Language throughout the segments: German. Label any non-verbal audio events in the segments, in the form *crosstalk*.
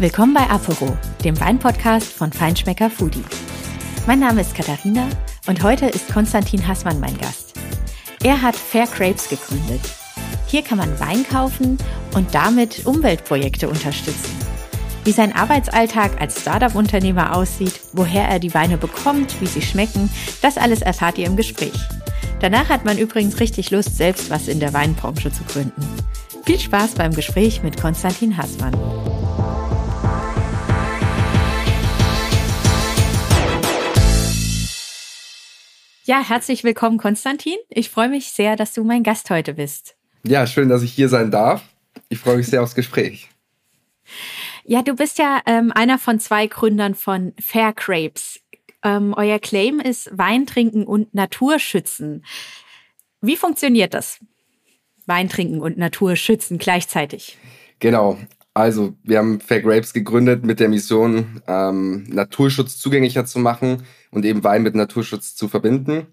Willkommen bei Apero, dem Weinpodcast von Feinschmecker Foodie. Mein Name ist Katharina und heute ist Konstantin Hassmann mein Gast. Er hat Fair Grapes gegründet. Hier kann man Wein kaufen und damit Umweltprojekte unterstützen. Wie sein Arbeitsalltag als Startup-Unternehmer aussieht, woher er die Weine bekommt, wie sie schmecken, das alles erfahrt ihr im Gespräch. Danach hat man übrigens richtig Lust, selbst was in der Weinbranche zu gründen. Viel Spaß beim Gespräch mit Konstantin Hassmann. Ja, herzlich willkommen, Konstantin. Ich freue mich sehr, dass du mein Gast heute bist. Ja, schön, dass ich hier sein darf. Ich freue mich sehr aufs Gespräch. Ja, du bist ja ähm, einer von zwei Gründern von Fair Grapes. Ähm, euer Claim ist Wein trinken und Natur schützen. Wie funktioniert das? Wein trinken und Natur schützen gleichzeitig. Genau. Also, wir haben Fair Grapes gegründet mit der Mission, ähm, Naturschutz zugänglicher zu machen und eben Wein mit Naturschutz zu verbinden.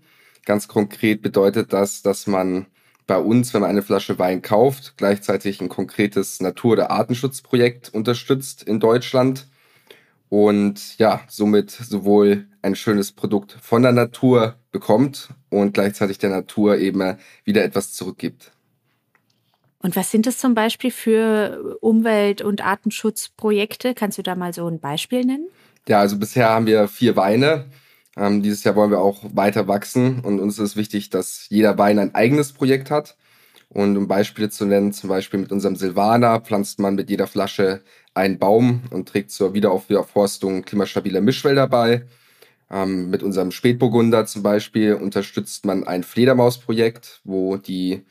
Ganz konkret bedeutet das, dass man bei uns, wenn man eine Flasche Wein kauft, gleichzeitig ein konkretes Natur- oder Artenschutzprojekt unterstützt in Deutschland und ja, somit sowohl ein schönes Produkt von der Natur bekommt und gleichzeitig der Natur eben wieder etwas zurückgibt. Und was sind es zum Beispiel für Umwelt- und Artenschutzprojekte? Kannst du da mal so ein Beispiel nennen? Ja, also bisher haben wir vier Weine. Ähm, dieses Jahr wollen wir auch weiter wachsen und uns ist wichtig, dass jeder Wein ein eigenes Projekt hat. Und um Beispiele zu nennen, zum Beispiel mit unserem Silvaner pflanzt man mit jeder Flasche einen Baum und trägt zur Wiederaufforstung klimastabiler Mischwälder bei. Ähm, mit unserem Spätburgunder zum Beispiel unterstützt man ein Fledermausprojekt, wo die,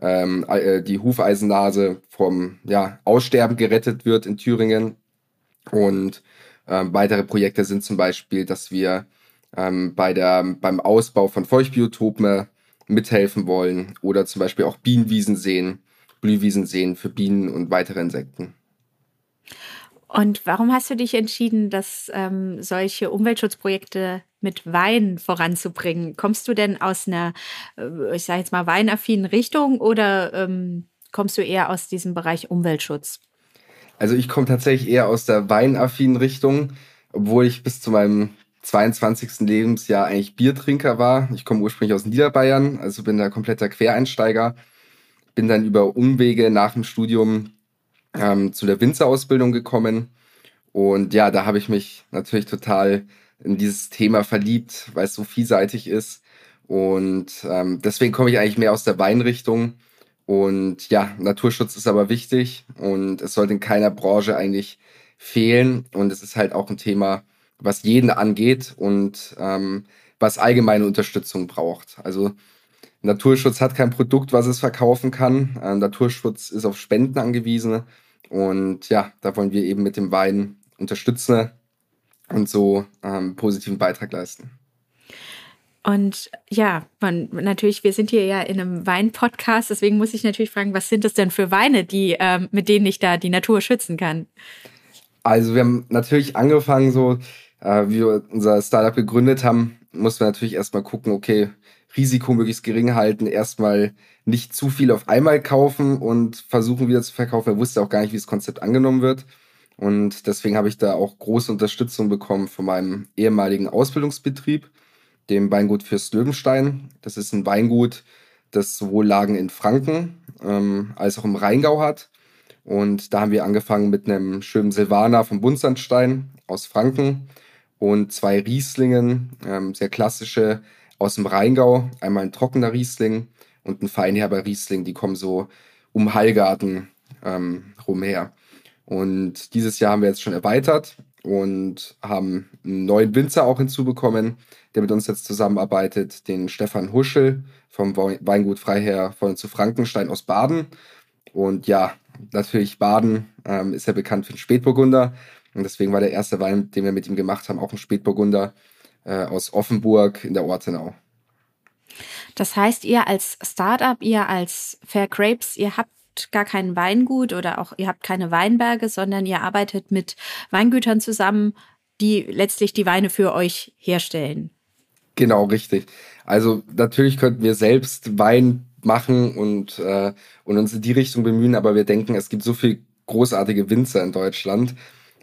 ähm, äh, die Hufeisennase vom ja, Aussterben gerettet wird in Thüringen. Und ähm, weitere Projekte sind zum Beispiel, dass wir ähm, bei der, beim Ausbau von Feuchtbiotopen mithelfen wollen oder zum Beispiel auch Bienenwiesen sehen, Blühwiesen sehen für Bienen und weitere Insekten. Und warum hast du dich entschieden, dass ähm, solche Umweltschutzprojekte mit Wein voranzubringen? Kommst du denn aus einer, äh, ich sage jetzt mal, weinaffinen Richtung oder ähm, kommst du eher aus diesem Bereich Umweltschutz? Also ich komme tatsächlich eher aus der weinaffinen Richtung, obwohl ich bis zu meinem 22. Lebensjahr eigentlich Biertrinker war. Ich komme ursprünglich aus Niederbayern, also bin da kompletter Quereinsteiger. Bin dann über Umwege nach dem Studium ähm, zu der Winzerausbildung gekommen. Und ja, da habe ich mich natürlich total in dieses Thema verliebt, weil es so vielseitig ist. Und ähm, deswegen komme ich eigentlich mehr aus der Weinrichtung. Und ja, Naturschutz ist aber wichtig und es sollte in keiner Branche eigentlich fehlen. Und es ist halt auch ein Thema, was jeden angeht und ähm, was allgemeine Unterstützung braucht. Also Naturschutz hat kein Produkt, was es verkaufen kann. Ähm, Naturschutz ist auf Spenden angewiesen. Und ja, da wollen wir eben mit dem Wein unterstützen und so ähm, positiven Beitrag leisten. Und ja, man, natürlich, wir sind hier ja in einem Wein-Podcast, deswegen muss ich natürlich fragen, was sind das denn für Weine, die, ähm, mit denen ich da die Natur schützen kann? Also wir haben natürlich angefangen, so äh, wie wir unser Startup gegründet haben, mussten wir natürlich erstmal gucken, okay, Risiko möglichst gering halten, erstmal nicht zu viel auf einmal kaufen und versuchen wieder zu verkaufen. Er wusste auch gar nicht, wie das Konzept angenommen wird. Und deswegen habe ich da auch große Unterstützung bekommen von meinem ehemaligen Ausbildungsbetrieb, dem Weingut Fürst Löwenstein. Das ist ein Weingut, das sowohl Lagen in Franken ähm, als auch im Rheingau hat. Und da haben wir angefangen mit einem schönen Silvaner vom Buntsandstein aus Franken und zwei Rieslingen, ähm, sehr klassische aus dem Rheingau. Einmal ein trockener Riesling und ein feinherber Riesling. Die kommen so um Heilgarten ähm, rumher. Und dieses Jahr haben wir jetzt schon erweitert und haben einen neuen Winzer auch hinzubekommen, der mit uns jetzt zusammenarbeitet, den Stefan Huschel vom Weingut Freiherr von zu Frankenstein aus Baden. Und ja, natürlich Baden ähm, ist ja bekannt für den Spätburgunder. Und deswegen war der erste Wein, den wir mit ihm gemacht haben, auch ein Spätburgunder äh, aus Offenburg in der Ortenau. Das heißt, ihr als Startup, ihr als Fair Grapes, ihr habt gar kein Weingut oder auch ihr habt keine Weinberge, sondern ihr arbeitet mit Weingütern zusammen, die letztlich die Weine für euch herstellen. Genau, richtig. Also natürlich könnten wir selbst Wein machen und, äh, und uns in die Richtung bemühen, aber wir denken, es gibt so viele großartige Winzer in Deutschland,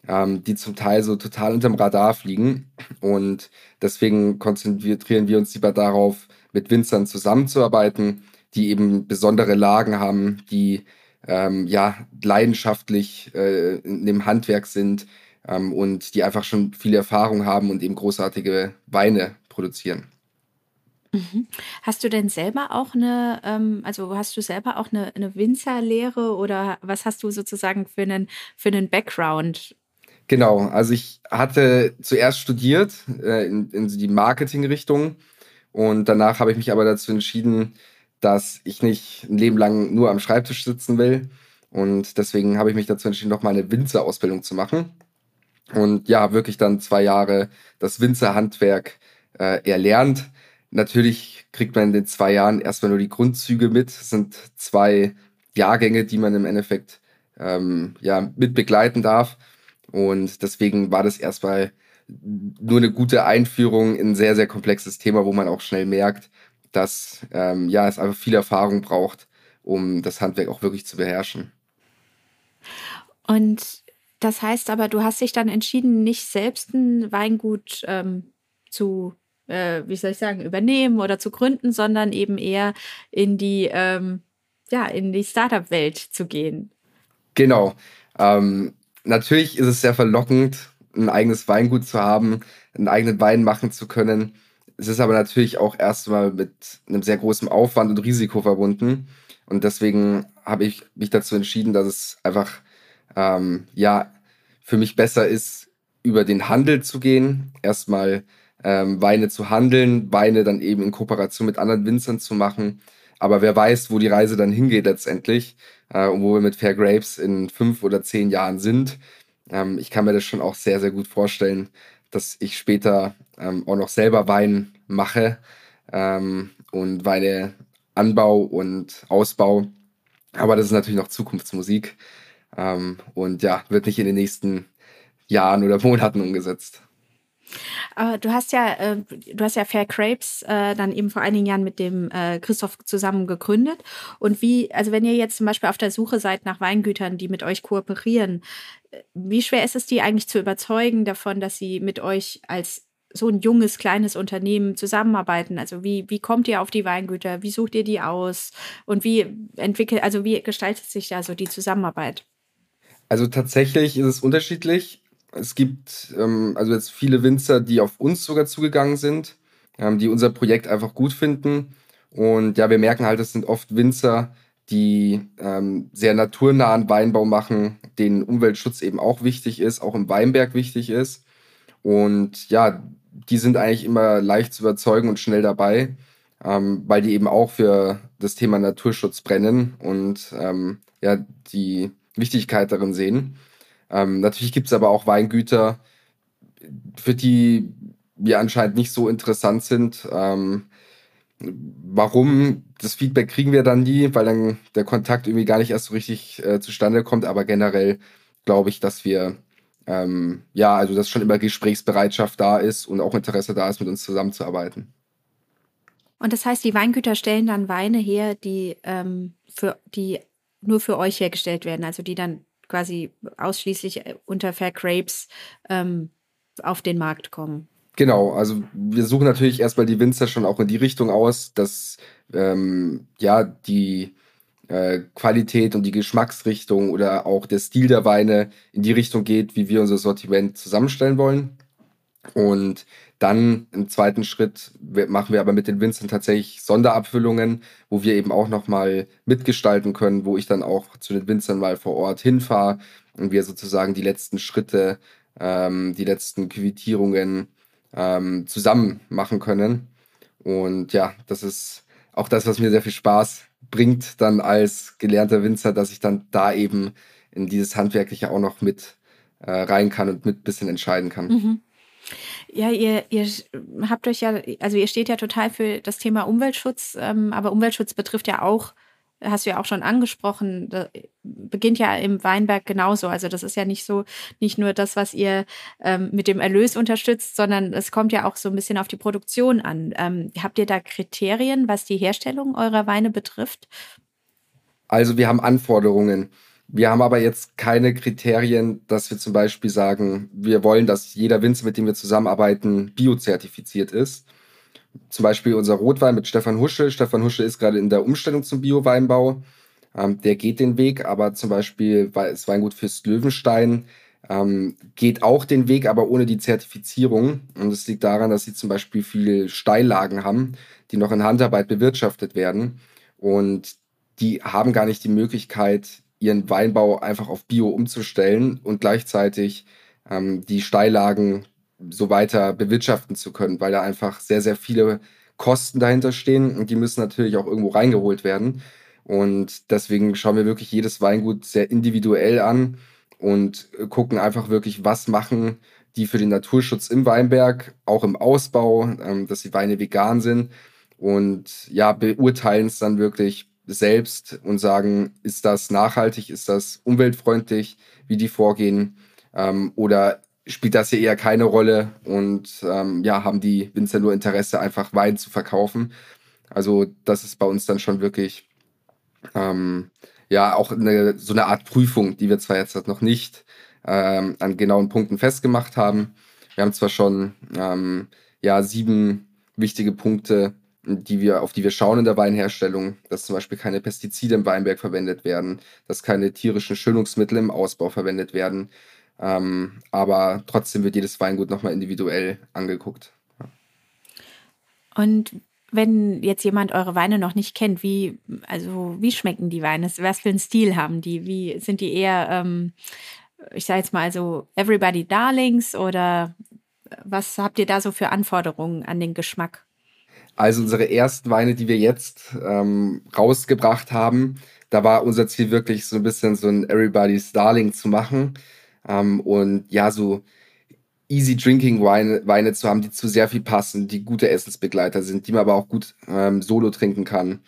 ähm, die zum Teil so total unterm Radar fliegen. Und deswegen konzentrieren wir uns lieber darauf, mit Winzern zusammenzuarbeiten, die eben besondere Lagen haben, die ähm, ja leidenschaftlich äh, in dem Handwerk sind ähm, und die einfach schon viel Erfahrung haben und eben großartige Weine produzieren. Mhm. Hast du denn selber auch eine, ähm, also hast du selber auch eine, eine Winzerlehre oder was hast du sozusagen für einen, für einen Background? Genau, also ich hatte zuerst studiert äh, in, in die Marketingrichtung und danach habe ich mich aber dazu entschieden, dass ich nicht ein Leben lang nur am Schreibtisch sitzen will. Und deswegen habe ich mich dazu entschieden, noch mal eine Winzerausbildung zu machen. Und ja, wirklich dann zwei Jahre das Winzerhandwerk äh, erlernt Natürlich kriegt man in den zwei Jahren erstmal nur die Grundzüge mit. Es sind zwei Jahrgänge, die man im Endeffekt ähm, ja, mit begleiten darf. Und deswegen war das erstmal nur eine gute Einführung in ein sehr, sehr komplexes Thema, wo man auch schnell merkt, dass ähm, ja, es einfach viel Erfahrung braucht, um das Handwerk auch wirklich zu beherrschen. Und das heißt aber, du hast dich dann entschieden, nicht selbst ein Weingut ähm, zu äh, wie soll ich sagen, übernehmen oder zu gründen, sondern eben eher in die, ähm, ja, in die Startup-Welt zu gehen. Genau. Ähm, natürlich ist es sehr verlockend, ein eigenes Weingut zu haben, einen eigenen Wein machen zu können. Es ist aber natürlich auch erstmal mit einem sehr großen Aufwand und Risiko verbunden. Und deswegen habe ich mich dazu entschieden, dass es einfach ähm, ja für mich besser ist, über den Handel zu gehen. Erstmal ähm, Weine zu handeln, Weine dann eben in Kooperation mit anderen Winzern zu machen. Aber wer weiß, wo die Reise dann hingeht letztendlich äh, und wo wir mit Fair Grapes in fünf oder zehn Jahren sind. Ähm, ich kann mir das schon auch sehr, sehr gut vorstellen, dass ich später ähm, auch noch selber Wein mache ähm, und Weine Anbau und Ausbau. Aber das ist natürlich noch Zukunftsmusik ähm, und ja, wird nicht in den nächsten Jahren oder Monaten umgesetzt. Du hast ja, äh, du hast ja Fair Crepes äh, dann eben vor einigen Jahren mit dem äh, Christoph zusammen gegründet. Und wie, also wenn ihr jetzt zum Beispiel auf der Suche seid nach Weingütern, die mit euch kooperieren, wie schwer ist es, die eigentlich zu überzeugen davon, dass sie mit euch als so ein junges, kleines Unternehmen zusammenarbeiten? Also wie, wie kommt ihr auf die Weingüter? Wie sucht ihr die aus? Und wie entwickelt, also wie gestaltet sich da so die Zusammenarbeit? Also tatsächlich ist es unterschiedlich es gibt ähm, also jetzt viele Winzer, die auf uns sogar zugegangen sind, ähm, die unser Projekt einfach gut finden. Und ja, wir merken halt, es sind oft Winzer, die ähm, sehr naturnahen Weinbau machen, denen Umweltschutz eben auch wichtig ist, auch im Weinberg wichtig ist. Und ja, die sind eigentlich immer leicht zu überzeugen und schnell dabei, ähm, weil die eben auch für das Thema Naturschutz brennen und ähm, ja, die Wichtigkeit darin sehen. Ähm, natürlich gibt es aber auch Weingüter, für die wir anscheinend nicht so interessant sind. Ähm, warum? Das Feedback kriegen wir dann nie, weil dann der Kontakt irgendwie gar nicht erst so richtig äh, zustande kommt. Aber generell glaube ich, dass wir ähm, ja, also dass schon immer Gesprächsbereitschaft da ist und auch Interesse da ist, mit uns zusammenzuarbeiten. Und das heißt, die Weingüter stellen dann Weine her, die ähm, für die nur für euch hergestellt werden, also die dann quasi ausschließlich äh, unter Fair Grapes ähm, auf den Markt kommen. Genau, also wir suchen natürlich erstmal die Winzer schon auch in die Richtung aus, dass ähm, ja die äh, Qualität und die Geschmacksrichtung oder auch der Stil der Weine in die Richtung geht, wie wir unser Sortiment zusammenstellen wollen. Und dann im zweiten Schritt machen wir aber mit den Winzern tatsächlich Sonderabfüllungen, wo wir eben auch nochmal mitgestalten können, wo ich dann auch zu den Winzern mal vor Ort hinfahre und wir sozusagen die letzten Schritte, ähm, die letzten Quittierungen ähm, zusammen machen können. Und ja, das ist auch das, was mir sehr viel Spaß bringt, dann als gelernter Winzer, dass ich dann da eben in dieses Handwerkliche auch noch mit äh, rein kann und mit ein bisschen entscheiden kann. Mhm. Ja, ihr, ihr habt euch ja, also ihr steht ja total für das Thema Umweltschutz, ähm, aber Umweltschutz betrifft ja auch, hast du ja auch schon angesprochen, beginnt ja im Weinberg genauso. Also das ist ja nicht so, nicht nur das, was ihr ähm, mit dem Erlös unterstützt, sondern es kommt ja auch so ein bisschen auf die Produktion an. Ähm, habt ihr da Kriterien, was die Herstellung eurer Weine betrifft? Also wir haben Anforderungen. Wir haben aber jetzt keine Kriterien, dass wir zum Beispiel sagen, wir wollen, dass jeder Winzer, mit dem wir zusammenarbeiten, biozertifiziert ist. Zum Beispiel unser Rotwein mit Stefan Husche. Stefan Husche ist gerade in der Umstellung zum Bio-Weinbau. Ähm, der geht den Weg, aber zum Beispiel das Weingut Fürst Löwenstein ähm, geht auch den Weg, aber ohne die Zertifizierung. Und es liegt daran, dass sie zum Beispiel viel Steillagen haben, die noch in Handarbeit bewirtschaftet werden. Und die haben gar nicht die Möglichkeit, ihren Weinbau einfach auf Bio umzustellen und gleichzeitig ähm, die Steillagen so weiter bewirtschaften zu können, weil da einfach sehr, sehr viele Kosten dahinter stehen und die müssen natürlich auch irgendwo reingeholt werden. Und deswegen schauen wir wirklich jedes Weingut sehr individuell an und gucken einfach wirklich, was machen die für den Naturschutz im Weinberg, auch im Ausbau, ähm, dass die Weine vegan sind und ja, beurteilen es dann wirklich selbst und sagen, ist das nachhaltig, ist das umweltfreundlich, wie die vorgehen ähm, oder spielt das hier eher keine Rolle und ähm, ja, haben die Winzer nur Interesse, einfach Wein zu verkaufen. Also das ist bei uns dann schon wirklich ähm, ja auch eine, so eine Art Prüfung, die wir zwar jetzt halt noch nicht ähm, an genauen Punkten festgemacht haben. Wir haben zwar schon ähm, ja sieben wichtige Punkte, die wir, auf die wir schauen in der Weinherstellung, dass zum Beispiel keine Pestizide im Weinberg verwendet werden, dass keine tierischen Schönungsmittel im Ausbau verwendet werden. Ähm, aber trotzdem wird jedes Weingut nochmal individuell angeguckt. Und wenn jetzt jemand eure Weine noch nicht kennt, wie, also wie schmecken die Weine? Was für einen Stil haben die? Wie sind die eher, ähm, ich sage jetzt mal so, Everybody Darlings oder was habt ihr da so für Anforderungen an den Geschmack? Also unsere ersten Weine, die wir jetzt ähm, rausgebracht haben, da war unser Ziel wirklich so ein bisschen so ein Everybody's Darling zu machen. Ähm, und ja, so easy drinking Weine, Weine zu haben, die zu sehr viel passen, die gute Essensbegleiter sind, die man aber auch gut ähm, solo trinken kann,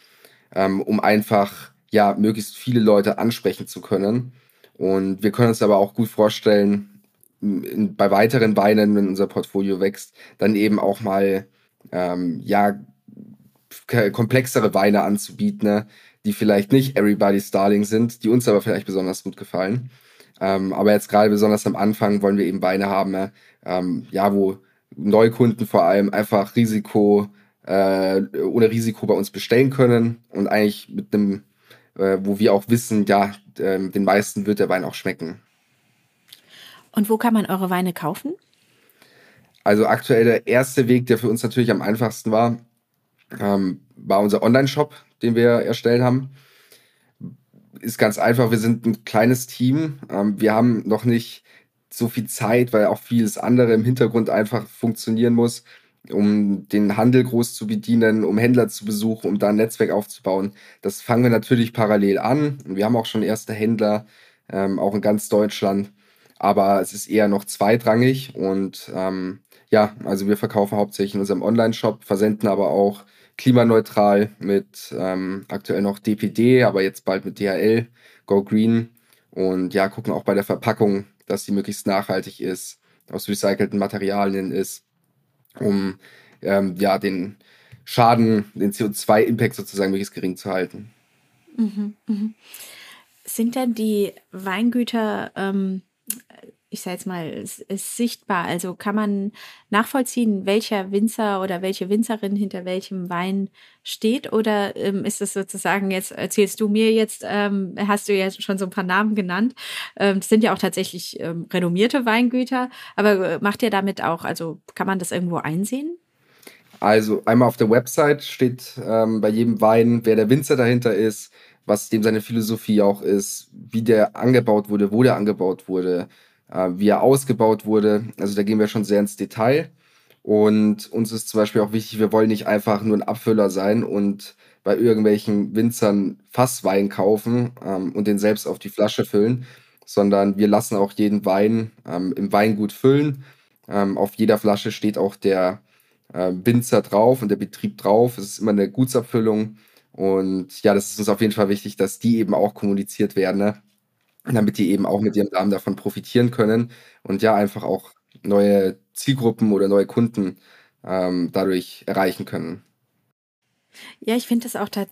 ähm, um einfach ja möglichst viele Leute ansprechen zu können. Und wir können uns aber auch gut vorstellen, bei weiteren Weinen, wenn unser Portfolio wächst, dann eben auch mal ähm, ja komplexere Weine anzubieten, ne, die vielleicht nicht Everybody's Darling sind, die uns aber vielleicht besonders gut gefallen. Ähm, aber jetzt gerade besonders am Anfang wollen wir eben Weine haben, ne, ähm, ja, wo Neukunden vor allem einfach Risiko, äh, ohne Risiko bei uns bestellen können und eigentlich mit einem, äh, wo wir auch wissen, ja, äh, den meisten wird der Wein auch schmecken. Und wo kann man eure Weine kaufen? Also aktuell der erste Weg, der für uns natürlich am einfachsten war, ähm, war unser Online-Shop, den wir erstellt haben ist ganz einfach, wir sind ein kleines Team. Ähm, wir haben noch nicht so viel Zeit, weil auch vieles andere im Hintergrund einfach funktionieren muss, um den Handel groß zu bedienen, um Händler zu besuchen, um da ein Netzwerk aufzubauen. Das fangen wir natürlich parallel an. Wir haben auch schon erste Händler, ähm, auch in ganz Deutschland. Aber es ist eher noch zweitrangig und ähm, ja, also wir verkaufen hauptsächlich in unserem Online-Shop, versenden aber auch klimaneutral mit ähm, aktuell noch DPD, aber jetzt bald mit DHL, Go Green. Und ja, gucken auch bei der Verpackung, dass sie möglichst nachhaltig ist, aus recycelten Materialien ist, um ähm, ja den Schaden, den CO2-Impact sozusagen möglichst gering zu halten. Mhm, mh. Sind denn die Weingüter ähm, ich sage jetzt mal, ist, ist sichtbar. Also kann man nachvollziehen, welcher Winzer oder welche Winzerin hinter welchem Wein steht? Oder ähm, ist es sozusagen, jetzt erzählst du mir jetzt, ähm, hast du ja schon so ein paar Namen genannt. Ähm, das sind ja auch tatsächlich ähm, renommierte Weingüter. Aber äh, macht ihr damit auch, also kann man das irgendwo einsehen? Also einmal auf der Website steht ähm, bei jedem Wein, wer der Winzer dahinter ist, was dem seine Philosophie auch ist, wie der angebaut wurde, wo der angebaut wurde, wie er ausgebaut wurde. Also da gehen wir schon sehr ins Detail. Und uns ist zum Beispiel auch wichtig, wir wollen nicht einfach nur ein Abfüller sein und bei irgendwelchen Winzern Fasswein kaufen ähm, und den selbst auf die Flasche füllen, sondern wir lassen auch jeden Wein ähm, im Weingut füllen. Ähm, auf jeder Flasche steht auch der äh, Winzer drauf und der Betrieb drauf. Es ist immer eine Gutsabfüllung. Und ja, das ist uns auf jeden Fall wichtig, dass die eben auch kommuniziert werden. Ne? Damit die eben auch mit ihrem Namen davon profitieren können und ja einfach auch neue Zielgruppen oder neue Kunden ähm, dadurch erreichen können. Ja, ich finde das auch So,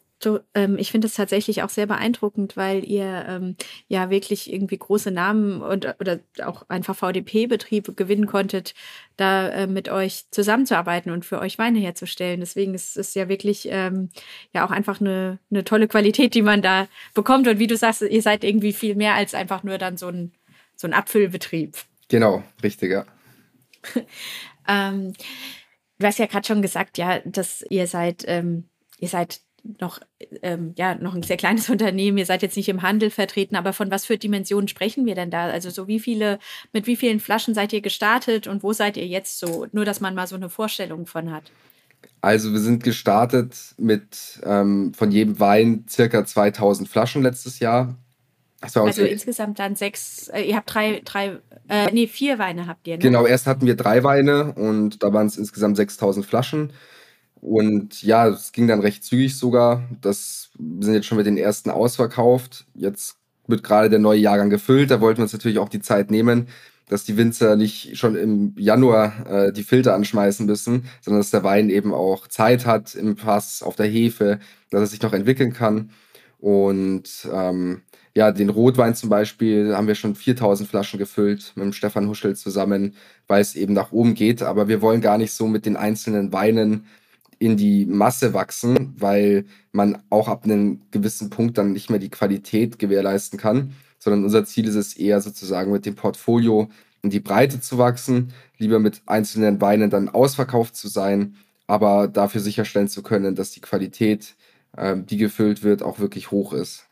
ähm, ich finde es tatsächlich auch sehr beeindruckend, weil ihr ähm, ja wirklich irgendwie große Namen und oder auch einfach VDP-Betrieb gewinnen konntet, da äh, mit euch zusammenzuarbeiten und für euch Weine herzustellen. Deswegen ist es ja wirklich ähm, ja auch einfach eine, eine tolle Qualität, die man da bekommt. Und wie du sagst, ihr seid irgendwie viel mehr als einfach nur dann so ein, so ein Abfüllbetrieb. Genau, richtig, ja. *laughs* ähm, du hast ja gerade schon gesagt, ja, dass ihr seid, ähm, ihr seid noch, ähm, ja, noch ein sehr kleines *laughs* Unternehmen, ihr seid jetzt nicht im Handel vertreten, aber von was für Dimensionen sprechen wir denn da? Also so wie viele, mit wie vielen Flaschen seid ihr gestartet und wo seid ihr jetzt so? Nur, dass man mal so eine Vorstellung von hat. Also wir sind gestartet mit ähm, von jedem Wein circa 2000 Flaschen letztes Jahr. also insgesamt dann sechs, äh, ihr habt drei, drei, äh, nee, vier Weine habt ihr. Ne? Genau, erst hatten wir drei Weine und da waren es insgesamt 6000 Flaschen. Und ja, es ging dann recht zügig sogar. Das, wir sind jetzt schon mit den ersten ausverkauft. Jetzt wird gerade der neue Jahrgang gefüllt. Da wollten wir uns natürlich auch die Zeit nehmen, dass die Winzer nicht schon im Januar äh, die Filter anschmeißen müssen, sondern dass der Wein eben auch Zeit hat im Fass, auf der Hefe, dass er sich noch entwickeln kann. Und ähm, ja, den Rotwein zum Beispiel haben wir schon 4000 Flaschen gefüllt mit dem Stefan Huschel zusammen, weil es eben nach oben geht. Aber wir wollen gar nicht so mit den einzelnen Weinen in die Masse wachsen, weil man auch ab einem gewissen Punkt dann nicht mehr die Qualität gewährleisten kann, sondern unser Ziel ist es eher sozusagen mit dem Portfolio in die Breite zu wachsen, lieber mit einzelnen Weinen dann ausverkauft zu sein, aber dafür sicherstellen zu können, dass die Qualität, äh, die gefüllt wird, auch wirklich hoch ist.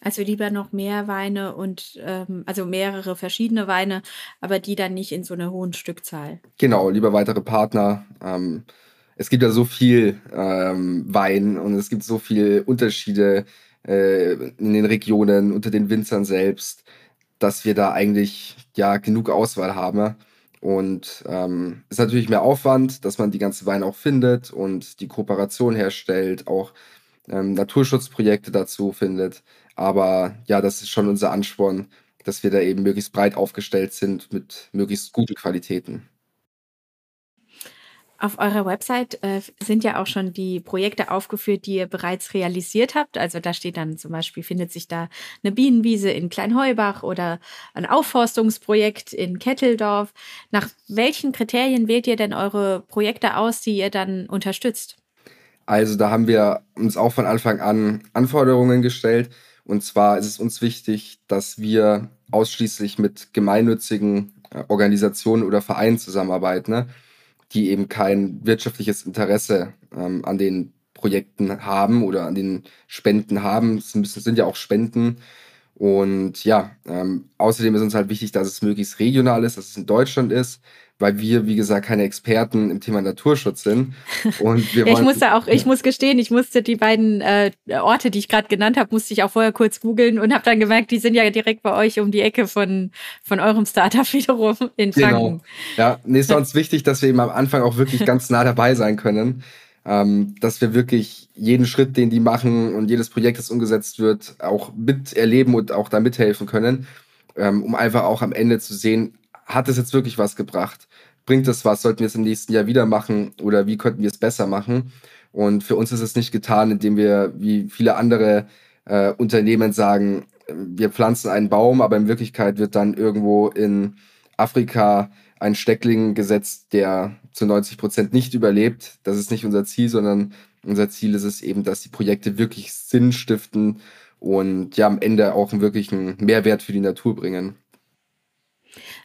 Also lieber noch mehr Weine und ähm, also mehrere verschiedene Weine, aber die dann nicht in so einer hohen Stückzahl. Genau, lieber weitere Partner. Ähm, es gibt ja so viel ähm, Wein und es gibt so viele Unterschiede äh, in den Regionen, unter den Winzern selbst, dass wir da eigentlich ja genug Auswahl haben. Und ähm, ist natürlich mehr Aufwand, dass man die ganze Weine auch findet und die Kooperation herstellt, auch ähm, Naturschutzprojekte dazu findet. Aber ja, das ist schon unser Ansporn, dass wir da eben möglichst breit aufgestellt sind mit möglichst guten Qualitäten. Auf eurer Website äh, sind ja auch schon die Projekte aufgeführt, die ihr bereits realisiert habt. Also da steht dann zum Beispiel, findet sich da eine Bienenwiese in Kleinheubach oder ein Aufforstungsprojekt in Ketteldorf. Nach welchen Kriterien wählt ihr denn eure Projekte aus, die ihr dann unterstützt? Also da haben wir uns auch von Anfang an Anforderungen gestellt. Und zwar ist es uns wichtig, dass wir ausschließlich mit gemeinnützigen äh, Organisationen oder Vereinen zusammenarbeiten. Ne? Die eben kein wirtschaftliches Interesse ähm, an den Projekten haben oder an den Spenden haben. Es sind ja auch Spenden. Und ja, ähm, außerdem ist uns halt wichtig, dass es möglichst regional ist, dass es in Deutschland ist, weil wir, wie gesagt, keine Experten im Thema Naturschutz sind. Und wir *laughs* ja, ich musste auch, ich muss gestehen, ich musste die beiden äh, Orte, die ich gerade genannt habe, musste ich auch vorher kurz googeln und habe dann gemerkt, die sind ja direkt bei euch um die Ecke von, von eurem Startup *laughs* wiederum in. Franken. Genau. Ja, nee, ist uns wichtig, dass wir eben am Anfang auch wirklich *laughs* ganz nah dabei sein können. Ähm, dass wir wirklich jeden Schritt, den die machen und jedes Projekt, das umgesetzt wird, auch miterleben und auch da mithelfen können, ähm, um einfach auch am Ende zu sehen, hat es jetzt wirklich was gebracht? Bringt es was? Sollten wir es im nächsten Jahr wieder machen oder wie könnten wir es besser machen? Und für uns ist es nicht getan, indem wir wie viele andere äh, Unternehmen sagen, wir pflanzen einen Baum, aber in Wirklichkeit wird dann irgendwo in Afrika ein Steckling gesetzt, der zu 90 Prozent nicht überlebt. Das ist nicht unser Ziel, sondern unser Ziel ist es eben, dass die Projekte wirklich Sinn stiften und ja am Ende auch einen wirklichen Mehrwert für die Natur bringen.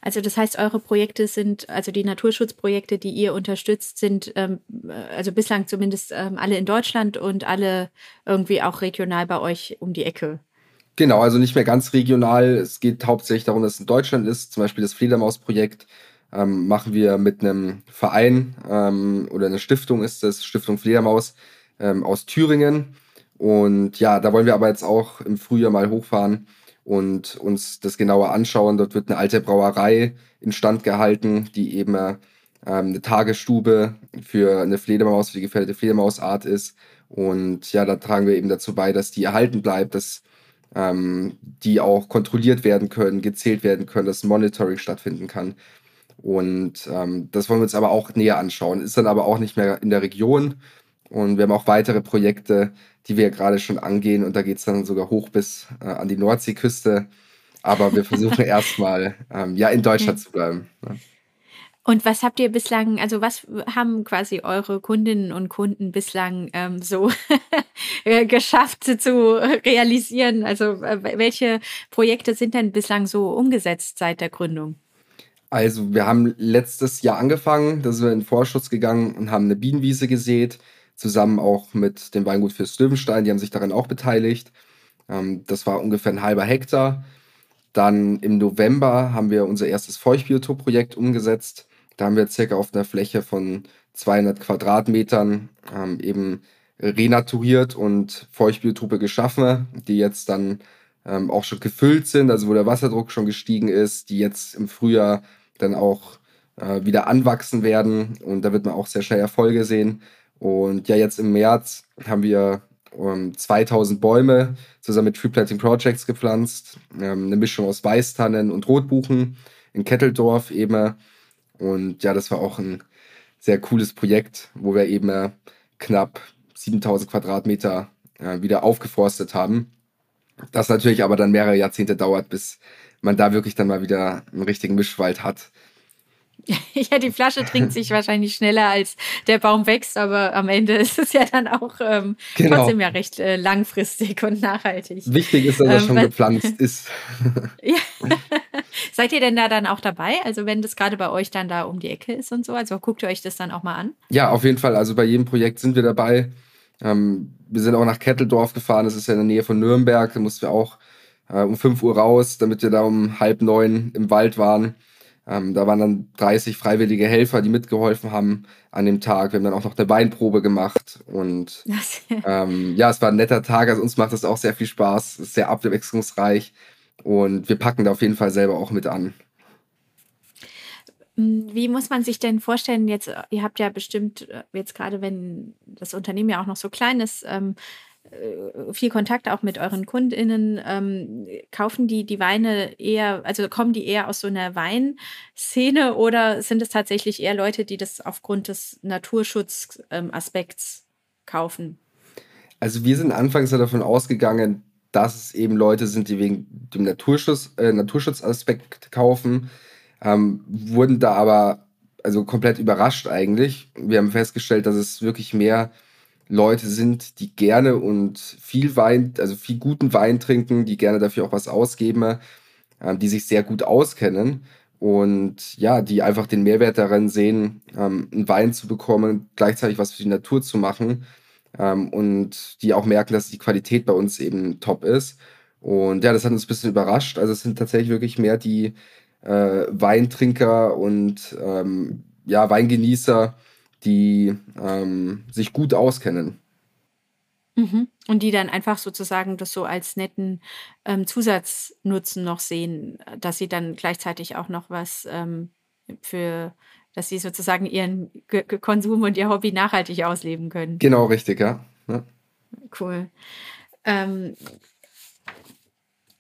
Also das heißt, eure Projekte sind, also die Naturschutzprojekte, die ihr unterstützt, sind ähm, also bislang zumindest ähm, alle in Deutschland und alle irgendwie auch regional bei euch um die Ecke. Genau, also nicht mehr ganz regional. Es geht hauptsächlich darum, dass es in Deutschland ist. Zum Beispiel das Fledermausprojekt ähm, machen wir mit einem Verein ähm, oder eine Stiftung ist das, Stiftung Fledermaus ähm, aus Thüringen. Und ja, da wollen wir aber jetzt auch im Frühjahr mal hochfahren und uns das genauer anschauen. Dort wird eine alte Brauerei instand gehalten, die eben ähm, eine Tagesstube für eine Fledermaus, für die gefährdete Fledermausart ist. Und ja, da tragen wir eben dazu bei, dass die erhalten bleibt, dass ähm, die auch kontrolliert werden können, gezählt werden können, dass Monitoring stattfinden kann. Und ähm, das wollen wir uns aber auch näher anschauen. Ist dann aber auch nicht mehr in der Region. Und wir haben auch weitere Projekte, die wir gerade schon angehen. Und da geht es dann sogar hoch bis äh, an die Nordseeküste. Aber wir versuchen *laughs* erstmal ähm, ja in Deutschland zu bleiben. Ne? Und was habt ihr bislang, also was haben quasi eure Kundinnen und Kunden bislang ähm, so *laughs* äh, geschafft zu realisieren? Also äh, welche Projekte sind denn bislang so umgesetzt seit der Gründung? Also wir haben letztes Jahr angefangen, da sind wir in Vorschuss gegangen und haben eine Bienenwiese gesät, zusammen auch mit dem Weingut für Löwenstein, die haben sich daran auch beteiligt. Ähm, das war ungefähr ein halber Hektar. Dann im November haben wir unser erstes Feuchtbiotop-Projekt umgesetzt. Da haben wir circa auf einer Fläche von 200 Quadratmetern ähm, eben renaturiert und Feuchtbiotope geschaffen, die jetzt dann ähm, auch schon gefüllt sind, also wo der Wasserdruck schon gestiegen ist, die jetzt im Frühjahr dann auch äh, wieder anwachsen werden und da wird man auch sehr schnell Erfolge sehen. Und ja, jetzt im März haben wir um, 2000 Bäume zusammen mit Tree Planting Projects gepflanzt, ähm, eine Mischung aus Weißtannen und Rotbuchen in Ketteldorf eben und ja, das war auch ein sehr cooles Projekt, wo wir eben äh, knapp 7000 Quadratmeter äh, wieder aufgeforstet haben. Das natürlich aber dann mehrere Jahrzehnte dauert, bis man da wirklich dann mal wieder einen richtigen Mischwald hat. *laughs* Ja, die Flasche trinkt sich wahrscheinlich schneller, als der Baum wächst, aber am Ende ist es ja dann auch ähm, genau. trotzdem ja recht äh, langfristig und nachhaltig. Wichtig ist, dass er ähm, schon gepflanzt *laughs* ist. ja. *laughs* Seid ihr denn da dann auch dabei? Also wenn das gerade bei euch dann da um die Ecke ist und so, also guckt ihr euch das dann auch mal an? Ja, auf jeden Fall. Also bei jedem Projekt sind wir dabei. Ähm, wir sind auch nach Ketteldorf gefahren, das ist ja in der Nähe von Nürnberg. Da mussten wir auch äh, um 5 Uhr raus, damit wir da um halb neun im Wald waren. Ähm, da waren dann 30 freiwillige Helfer, die mitgeholfen haben an dem Tag. Wir haben dann auch noch eine Weinprobe gemacht. Und *laughs* ähm, ja, es war ein netter Tag. Also uns macht das auch sehr viel Spaß. Es ist sehr abwechslungsreich. Und wir packen da auf jeden Fall selber auch mit an. Hm, wie muss man sich denn vorstellen, jetzt, ihr habt ja bestimmt, äh, jetzt gerade wenn das Unternehmen ja auch noch so klein ist, ähm, äh, viel Kontakt auch mit euren KundInnen. Ähm, kaufen die die Weine eher, also kommen die eher aus so einer Weinszene oder sind es tatsächlich eher Leute, die das aufgrund des Naturschutzaspekts ähm, kaufen? Also wir sind anfangs davon ausgegangen, dass es eben Leute sind, die wegen dem Naturschutz, äh, Naturschutzaspekt kaufen, ähm, wurden da aber also komplett überrascht eigentlich. Wir haben festgestellt, dass es wirklich mehr Leute sind, die gerne und viel Wein, also viel guten Wein trinken, die gerne dafür auch was ausgeben, ähm, die sich sehr gut auskennen und ja, die einfach den Mehrwert darin sehen, ähm, einen Wein zu bekommen, gleichzeitig was für die Natur zu machen ähm, und die auch merken, dass die Qualität bei uns eben top ist. Und ja, das hat uns ein bisschen überrascht. Also es sind tatsächlich wirklich mehr die äh, Weintrinker und ähm, ja, Weingenießer, die ähm, sich gut auskennen. Mhm. Und die dann einfach sozusagen das so als netten ähm, Zusatznutzen noch sehen, dass sie dann gleichzeitig auch noch was ähm, für, dass sie sozusagen ihren G Konsum und ihr Hobby nachhaltig ausleben können. Genau, richtig, ja. ja. Cool. Ähm,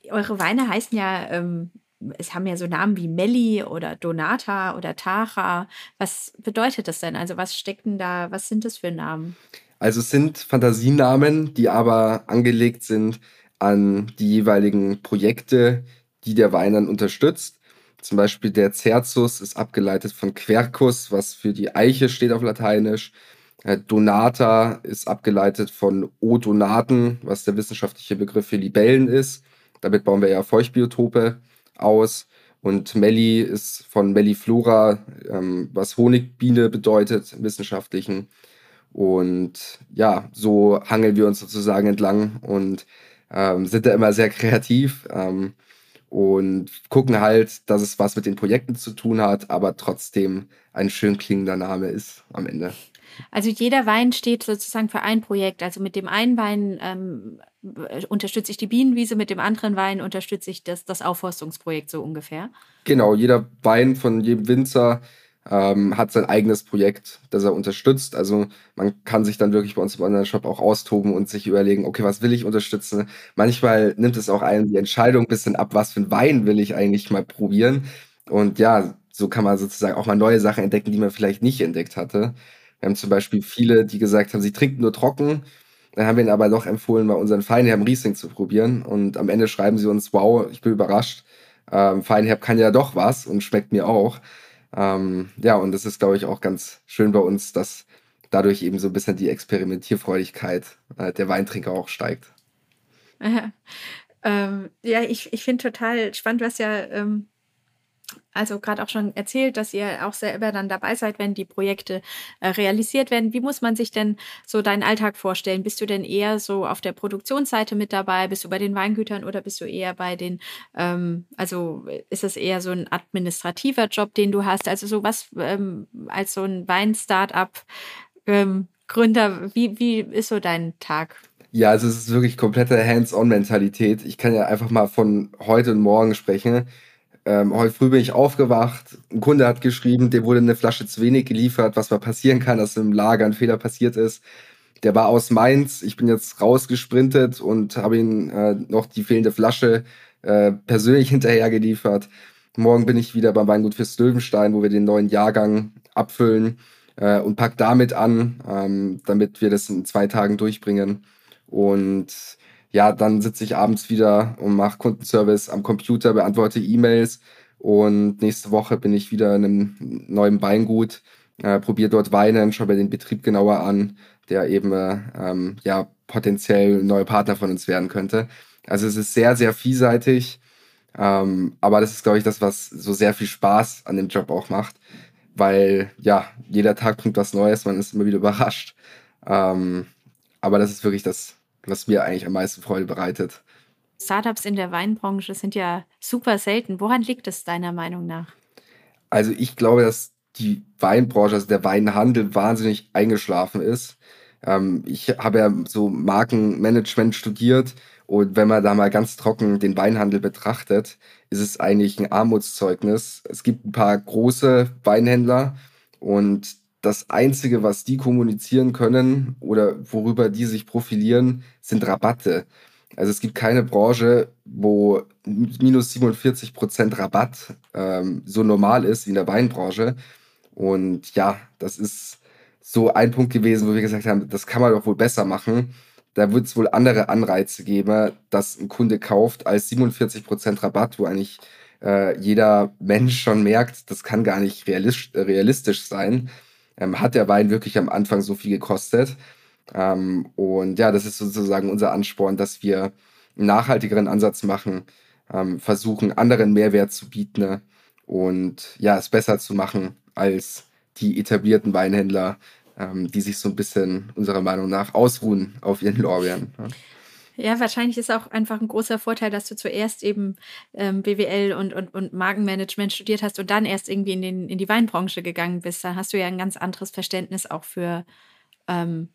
eure Weine heißen ja ähm, es haben ja so Namen wie Melli oder Donata oder Tara. Was bedeutet das denn? Also was stecken da, was sind das für Namen? Also es sind Fantasienamen, die aber angelegt sind an die jeweiligen Projekte, die der Wein dann unterstützt. Zum Beispiel der Cerzus ist abgeleitet von Quercus, was für die Eiche steht auf Lateinisch. Äh, Donata ist abgeleitet von Odonaten, was der wissenschaftliche Begriff für Libellen ist. Damit bauen wir ja Feuchtbiotope aus. Und Melli ist von Melliflora, ähm, was Honigbiene bedeutet im Wissenschaftlichen. Und ja, so hangeln wir uns sozusagen entlang und ähm, sind da immer sehr kreativ ähm, und gucken halt, dass es was mit den Projekten zu tun hat, aber trotzdem ein schön klingender Name ist am Ende. Also jeder Wein steht sozusagen für ein Projekt. Also mit dem einen Wein ähm, unterstütze ich die Bienenwiese, mit dem anderen Wein unterstütze ich das, das Aufforstungsprojekt so ungefähr. Genau, jeder Wein von jedem Winzer ähm, hat sein eigenes Projekt, das er unterstützt. Also man kann sich dann wirklich bei uns im Online-Shop auch austoben und sich überlegen, okay, was will ich unterstützen? Manchmal nimmt es auch einen die Entscheidung ein bisschen ab, was für ein Wein will ich eigentlich mal probieren. Und ja, so kann man sozusagen auch mal neue Sachen entdecken, die man vielleicht nicht entdeckt hatte. Wir haben zum Beispiel viele, die gesagt haben, sie trinken nur trocken. Dann haben wir ihnen aber doch empfohlen, mal unseren Feinherb Riesling zu probieren. Und am Ende schreiben sie uns, wow, ich bin überrascht. Ähm, Feinherb kann ja doch was und schmeckt mir auch. Ähm, ja, und das ist, glaube ich, auch ganz schön bei uns, dass dadurch eben so ein bisschen die Experimentierfreudigkeit äh, der Weintrinker auch steigt. *laughs* ähm, ja, ich, ich finde total spannend. Hast ja ähm, also gerade auch schon erzählt, dass ihr auch selber dann dabei seid, wenn die Projekte äh, realisiert werden. Wie muss man sich denn so deinen Alltag vorstellen? Bist du denn eher so auf der Produktionsseite mit dabei? Bist du bei den Weingütern oder bist du eher bei den, ähm, also ist es eher so ein administrativer Job, den du hast? Also so was ähm, als so ein Wein-Startup ähm, Gründer, wie, wie ist so dein Tag? Ja, also es ist wirklich komplette Hands-on-Mentalität. Ich kann ja einfach mal von heute und morgen sprechen ähm, heute früh bin ich aufgewacht, ein Kunde hat geschrieben, dem wurde eine Flasche zu wenig geliefert, was mal passieren kann, dass im Lager ein Fehler passiert ist. Der war aus Mainz, ich bin jetzt rausgesprintet und habe ihm äh, noch die fehlende Flasche äh, persönlich *laughs* hinterher geliefert. Morgen bin ich wieder beim Weingut für Löwenstein, wo wir den neuen Jahrgang abfüllen äh, und pack damit an, ähm, damit wir das in zwei Tagen durchbringen. Und ja, dann sitze ich abends wieder und mache Kundenservice am Computer, beantworte E-Mails und nächste Woche bin ich wieder in einem neuen Weingut, äh, probiere dort Weinen, schaue mir den Betrieb genauer an, der eben äh, ähm, ja potenziell neuer Partner von uns werden könnte. Also es ist sehr, sehr vielseitig, ähm, aber das ist, glaube ich, das, was so sehr viel Spaß an dem Job auch macht, weil ja, jeder Tag bringt was Neues, man ist immer wieder überrascht. Ähm, aber das ist wirklich das, was mir eigentlich am meisten Freude bereitet. Startups in der Weinbranche sind ja super selten. Woran liegt es deiner Meinung nach? Also ich glaube, dass die Weinbranche, also der Weinhandel wahnsinnig eingeschlafen ist. Ähm, ich habe ja so Markenmanagement studiert und wenn man da mal ganz trocken den Weinhandel betrachtet, ist es eigentlich ein Armutszeugnis. Es gibt ein paar große Weinhändler und das Einzige, was die kommunizieren können oder worüber die sich profilieren, sind Rabatte. Also es gibt keine Branche, wo minus 47 Prozent Rabatt ähm, so normal ist wie in der Weinbranche. Und ja, das ist so ein Punkt gewesen, wo wir gesagt haben, das kann man doch wohl besser machen. Da wird es wohl andere Anreize geben, dass ein Kunde kauft als 47 Prozent Rabatt, wo eigentlich äh, jeder Mensch schon merkt, das kann gar nicht realistisch sein ähm, hat der Wein wirklich am Anfang so viel gekostet. Ähm, und ja, das ist sozusagen unser Ansporn, dass wir einen nachhaltigeren Ansatz machen, ähm, versuchen, anderen Mehrwert zu bieten ne? und ja, es besser zu machen als die etablierten Weinhändler, ähm, die sich so ein bisschen unserer Meinung nach ausruhen auf ihren Lorbeeren. Ne? Ja, wahrscheinlich ist auch einfach ein großer Vorteil, dass du zuerst eben ähm, BWL und, und, und Markenmanagement studiert hast und dann erst irgendwie in, den, in die Weinbranche gegangen bist. Da hast du ja ein ganz anderes Verständnis auch für ähm,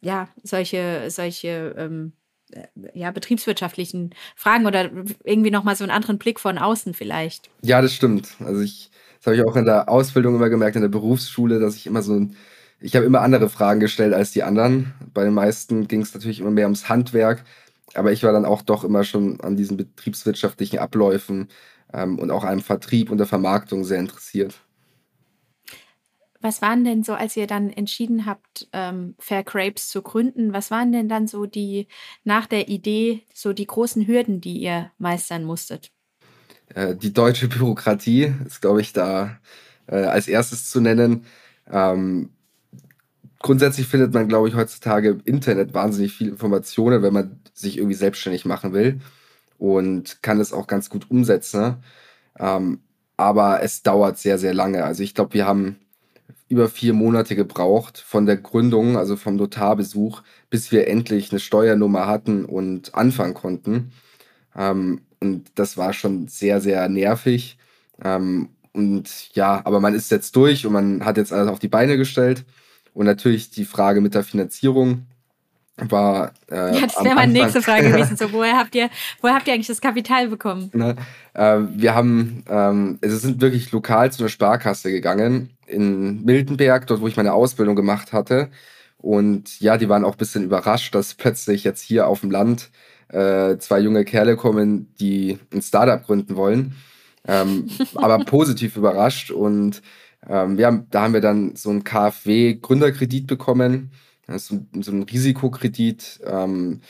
ja, solche, solche ähm, äh, ja, betriebswirtschaftlichen Fragen oder irgendwie nochmal so einen anderen Blick von außen vielleicht. Ja, das stimmt. Also ich, das habe ich auch in der Ausbildung immer gemerkt, in der Berufsschule, dass ich immer so ein ich habe immer andere Fragen gestellt als die anderen. Bei den meisten ging es natürlich immer mehr ums Handwerk, aber ich war dann auch doch immer schon an diesen betriebswirtschaftlichen Abläufen ähm, und auch einem Vertrieb und der Vermarktung sehr interessiert. Was waren denn so, als ihr dann entschieden habt, ähm, Fair Crepes zu gründen, was waren denn dann so die, nach der Idee, so die großen Hürden, die ihr meistern musstet? Äh, die deutsche Bürokratie ist, glaube ich, da äh, als erstes zu nennen. Ähm, grundsätzlich findet man, glaube ich, heutzutage im Internet wahnsinnig viele Informationen, wenn man sich irgendwie selbstständig machen will und kann es auch ganz gut umsetzen. Ähm, aber es dauert sehr, sehr lange. Also ich glaube, wir haben über vier Monate gebraucht von der Gründung, also vom Notarbesuch, bis wir endlich eine Steuernummer hatten und anfangen konnten. Ähm, und das war schon sehr, sehr nervig. Ähm, und ja, aber man ist jetzt durch und man hat jetzt alles auf die Beine gestellt. Und natürlich die Frage mit der Finanzierung war. Äh, ja, das wäre meine nächste Frage *laughs* gewesen. So, woher habt ihr, woher habt ihr eigentlich das Kapital bekommen? Ne, äh, wir haben, ähm, also sind wirklich lokal zu einer Sparkasse gegangen in Miltenberg, dort wo ich meine Ausbildung gemacht hatte. Und ja, die waren auch ein bisschen überrascht, dass plötzlich jetzt hier auf dem Land äh, zwei junge Kerle kommen, die ein Startup gründen wollen. Ähm, aber *laughs* positiv überrascht und ähm, haben, da haben wir dann so einen KfW-Gründerkredit bekommen Das ist so, ein Risikokredit, ähm,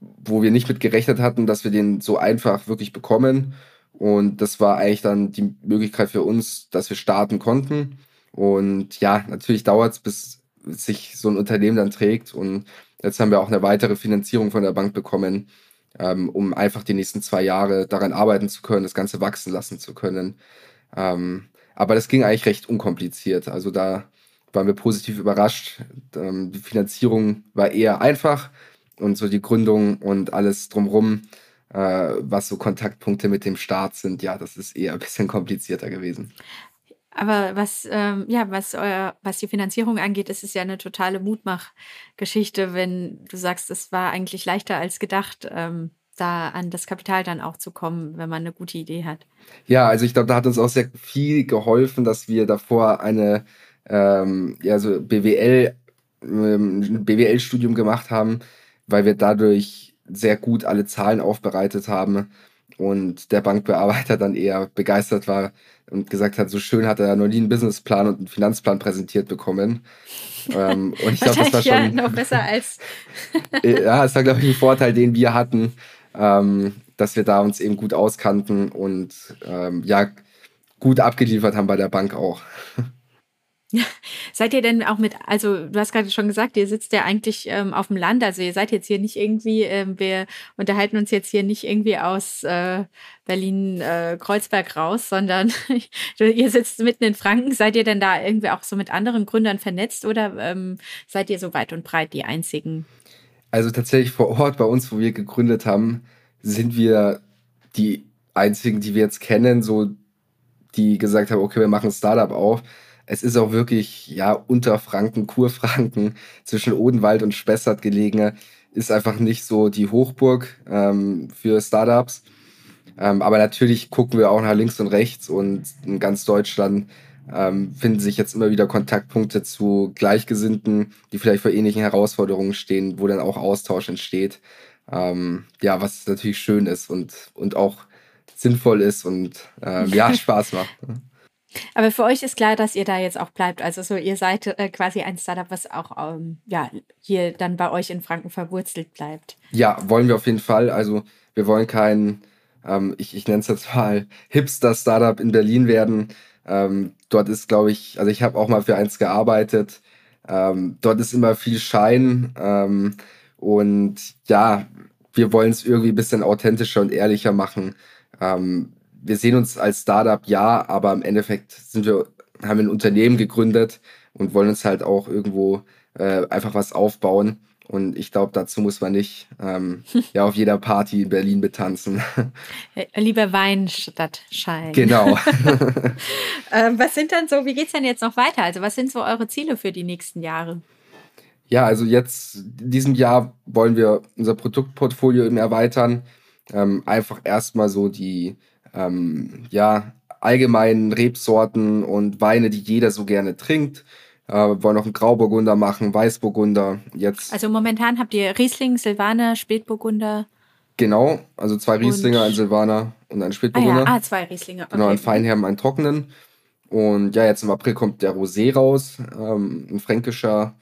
wo wir nicht mit gerechnet hatten, dass wir den so einfach wirklich bekommen. Und das war eigentlich dann die Möglichkeit für uns, dass wir starten konnten. Und ja, natürlich dauert es, bis sich so ein Unternehmen dann trägt. Und jetzt haben wir auch eine weitere Finanzierung von der Bank bekommen, ähm, um einfach die nächsten zwei Jahre daran arbeiten zu können, das Ganze wachsen lassen zu können. Ähm, aber das ging eigentlich recht unkompliziert. Also da waren wir positiv überrascht. Ähm, die Finanzierung war eher einfach und so die Gründung und alles drumherum, äh, was so Kontaktpunkte mit dem Staat sind, ja, das ist eher ein bisschen komplizierter gewesen. Aber was, ähm, ja, was, euer, was die Finanzierung angeht, ist es ja eine totale Mutmachgeschichte, wenn du sagst, es war eigentlich leichter als gedacht, ähm, da an das Kapital dann auch zu kommen, wenn man eine gute Idee hat. Ja, also ich glaube, da hat uns auch sehr viel geholfen, dass wir davor eine ähm, ja, so BWL, ähm, BWL-Studium gemacht haben, weil wir dadurch sehr gut alle Zahlen aufbereitet haben und der Bankbearbeiter dann eher begeistert war und gesagt hat, so schön hat er noch nie einen Businessplan und einen Finanzplan präsentiert bekommen. ähm, und ich glaube, das war schon ja noch besser als *laughs* ja, es war glaube ich ein Vorteil, den wir hatten, ähm, dass wir da uns eben gut auskannten und ähm, ja gut abgeliefert haben bei der Bank auch. *laughs* Seid ihr denn auch mit, also du hast gerade schon gesagt, ihr sitzt ja eigentlich ähm, auf dem Land, also ihr seid jetzt hier nicht irgendwie, ähm, wir unterhalten uns jetzt hier nicht irgendwie aus äh, Berlin-Kreuzberg äh, raus, sondern *laughs* ihr sitzt mitten in Franken. Seid ihr denn da irgendwie auch so mit anderen Gründern vernetzt oder ähm, seid ihr so weit und breit die einzigen? Also tatsächlich vor Ort bei uns, wo wir gegründet haben, sind wir die einzigen, die wir jetzt kennen, so die gesagt haben, okay, wir machen ein Startup auf es ist auch wirklich, ja, unter Franken, Kurfranken, zwischen Odenwald und Spessart gelegen, ist einfach nicht so die Hochburg ähm, für Startups. Ähm, aber natürlich gucken wir auch nach links und rechts und in ganz Deutschland ähm, finden sich jetzt immer wieder Kontaktpunkte zu Gleichgesinnten, die vielleicht vor ähnlichen Herausforderungen stehen, wo dann auch Austausch entsteht. Ähm, ja, was natürlich schön ist und, und auch sinnvoll ist und ähm, ja, *laughs* Spaß macht. Aber für euch ist klar, dass ihr da jetzt auch bleibt. Also so, ihr seid äh, quasi ein Startup, was auch ähm, ja, hier dann bei euch in Franken verwurzelt bleibt. Ja, wollen wir auf jeden Fall. Also wir wollen kein, ähm, ich, ich nenne es jetzt mal Hipster-Startup in Berlin werden. Ähm, dort ist, glaube ich, also ich habe auch mal für eins gearbeitet. Ähm, dort ist immer viel Schein. Ähm, und ja, wir wollen es irgendwie ein bisschen authentischer und ehrlicher machen. Ähm, wir sehen uns als Startup ja, aber im Endeffekt sind wir, haben wir ein Unternehmen gegründet und wollen uns halt auch irgendwo äh, einfach was aufbauen. Und ich glaube, dazu muss man nicht ähm, *laughs* ja auf jeder Party in Berlin betanzen. Äh, lieber Wein statt Schein. Genau. *laughs* *laughs* ähm, was sind dann so, wie geht es denn jetzt noch weiter? Also, was sind so eure Ziele für die nächsten Jahre? Ja, also jetzt in diesem Jahr wollen wir unser Produktportfolio eben erweitern. Ähm, einfach erstmal so die ähm, ja, allgemeinen Rebsorten und Weine, die jeder so gerne trinkt. Äh, wir wollen noch einen Grauburgunder machen, Weißburgunder. Jetzt. Also momentan habt ihr Riesling, Silvaner, Spätburgunder. Genau, also zwei Rieslinger, ein Silvaner und ein Spätburgunder. Ah, ja. ah zwei Rieslinger. Okay. Genau, ein Feinherben, einen trockenen. Und ja, jetzt im April kommt der Rosé raus, ähm, ein fränkischer.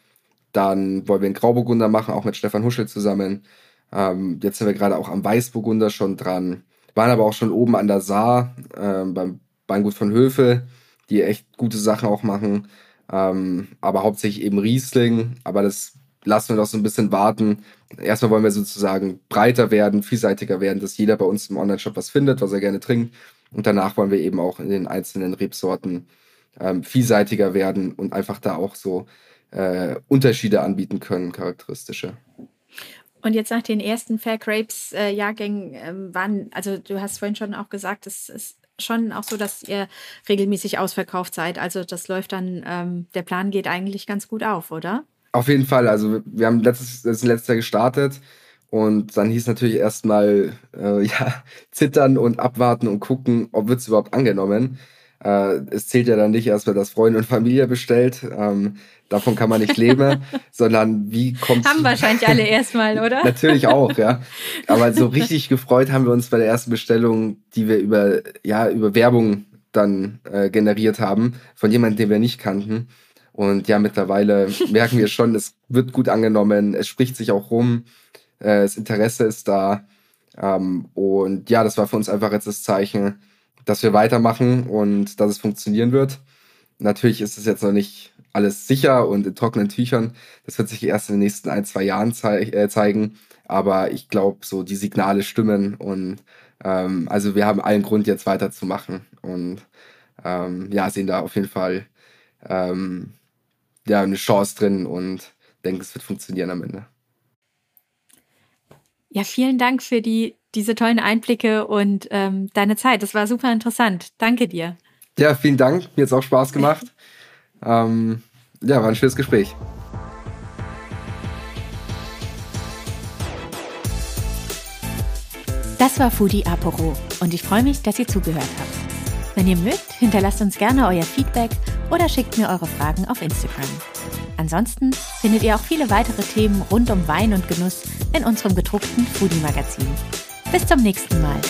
Dann wollen wir einen Grauburgunder machen, auch mit Stefan Huschel zusammen. Ähm, jetzt sind wir gerade auch am Weißburgunder schon dran waren aber auch schon oben an der Saar äh, beim Weingut von Höfe, die echt gute Sachen auch machen. Ähm, aber hauptsächlich eben Riesling. Aber das lassen wir noch so ein bisschen warten. Erstmal wollen wir sozusagen breiter werden, vielseitiger werden, dass jeder bei uns im Online-Shop was findet, was er gerne trinkt. Und danach wollen wir eben auch in den einzelnen Rebsorten ähm, vielseitiger werden und einfach da auch so äh, Unterschiede anbieten können, charakteristische. Und jetzt nach den ersten Fair Grapes äh, Jahrgängen ähm, waren, also du hast vorhin schon auch gesagt, es ist schon auch so, dass ihr regelmäßig ausverkauft seid. Also das läuft dann, ähm, der Plan geht eigentlich ganz gut auf, oder? Auf jeden Fall. Also wir haben letztes, letztes Jahr gestartet und dann hieß natürlich erstmal äh, *laughs* ja, zittern und abwarten und gucken, ob wird es überhaupt angenommen. Äh, es zählt ja dann nicht erstmal, dass Freunde und Familie bestellt. Ähm, davon kann man nicht leben, *laughs* sondern wie kommt Haben wahrscheinlich alle erstmal, *laughs* oder? Natürlich auch, ja. Aber so *laughs* richtig gefreut haben wir uns bei der ersten Bestellung, die wir über, ja, über Werbung dann äh, generiert haben, von jemandem, den wir nicht kannten. Und ja, mittlerweile merken wir schon, es wird gut angenommen, es spricht sich auch rum, äh, das Interesse ist da. Ähm, und ja, das war für uns einfach jetzt das Zeichen, dass wir weitermachen und dass es funktionieren wird. Natürlich ist es jetzt noch nicht alles sicher und in trockenen Tüchern. Das wird sich erst in den nächsten ein, zwei Jahren zei äh, zeigen. Aber ich glaube, so die Signale stimmen und ähm, also wir haben allen Grund, jetzt weiterzumachen und ähm, ja, sehen da auf jeden Fall ähm, ja, eine Chance drin und denke, es wird funktionieren am Ende. Ja, vielen Dank für die, diese tollen Einblicke und ähm, deine Zeit. Das war super interessant. Danke dir. Ja, vielen Dank. Mir hat es auch Spaß gemacht. *laughs* ähm, ja, war ein schönes Gespräch. Das war Foodie Aporo und ich freue mich, dass ihr zugehört habt. Wenn ihr mögt, hinterlasst uns gerne euer Feedback oder schickt mir eure Fragen auf Instagram. Ansonsten findet ihr auch viele weitere Themen rund um Wein und Genuss in unserem gedruckten Foodie-Magazin. Bis zum nächsten Mal.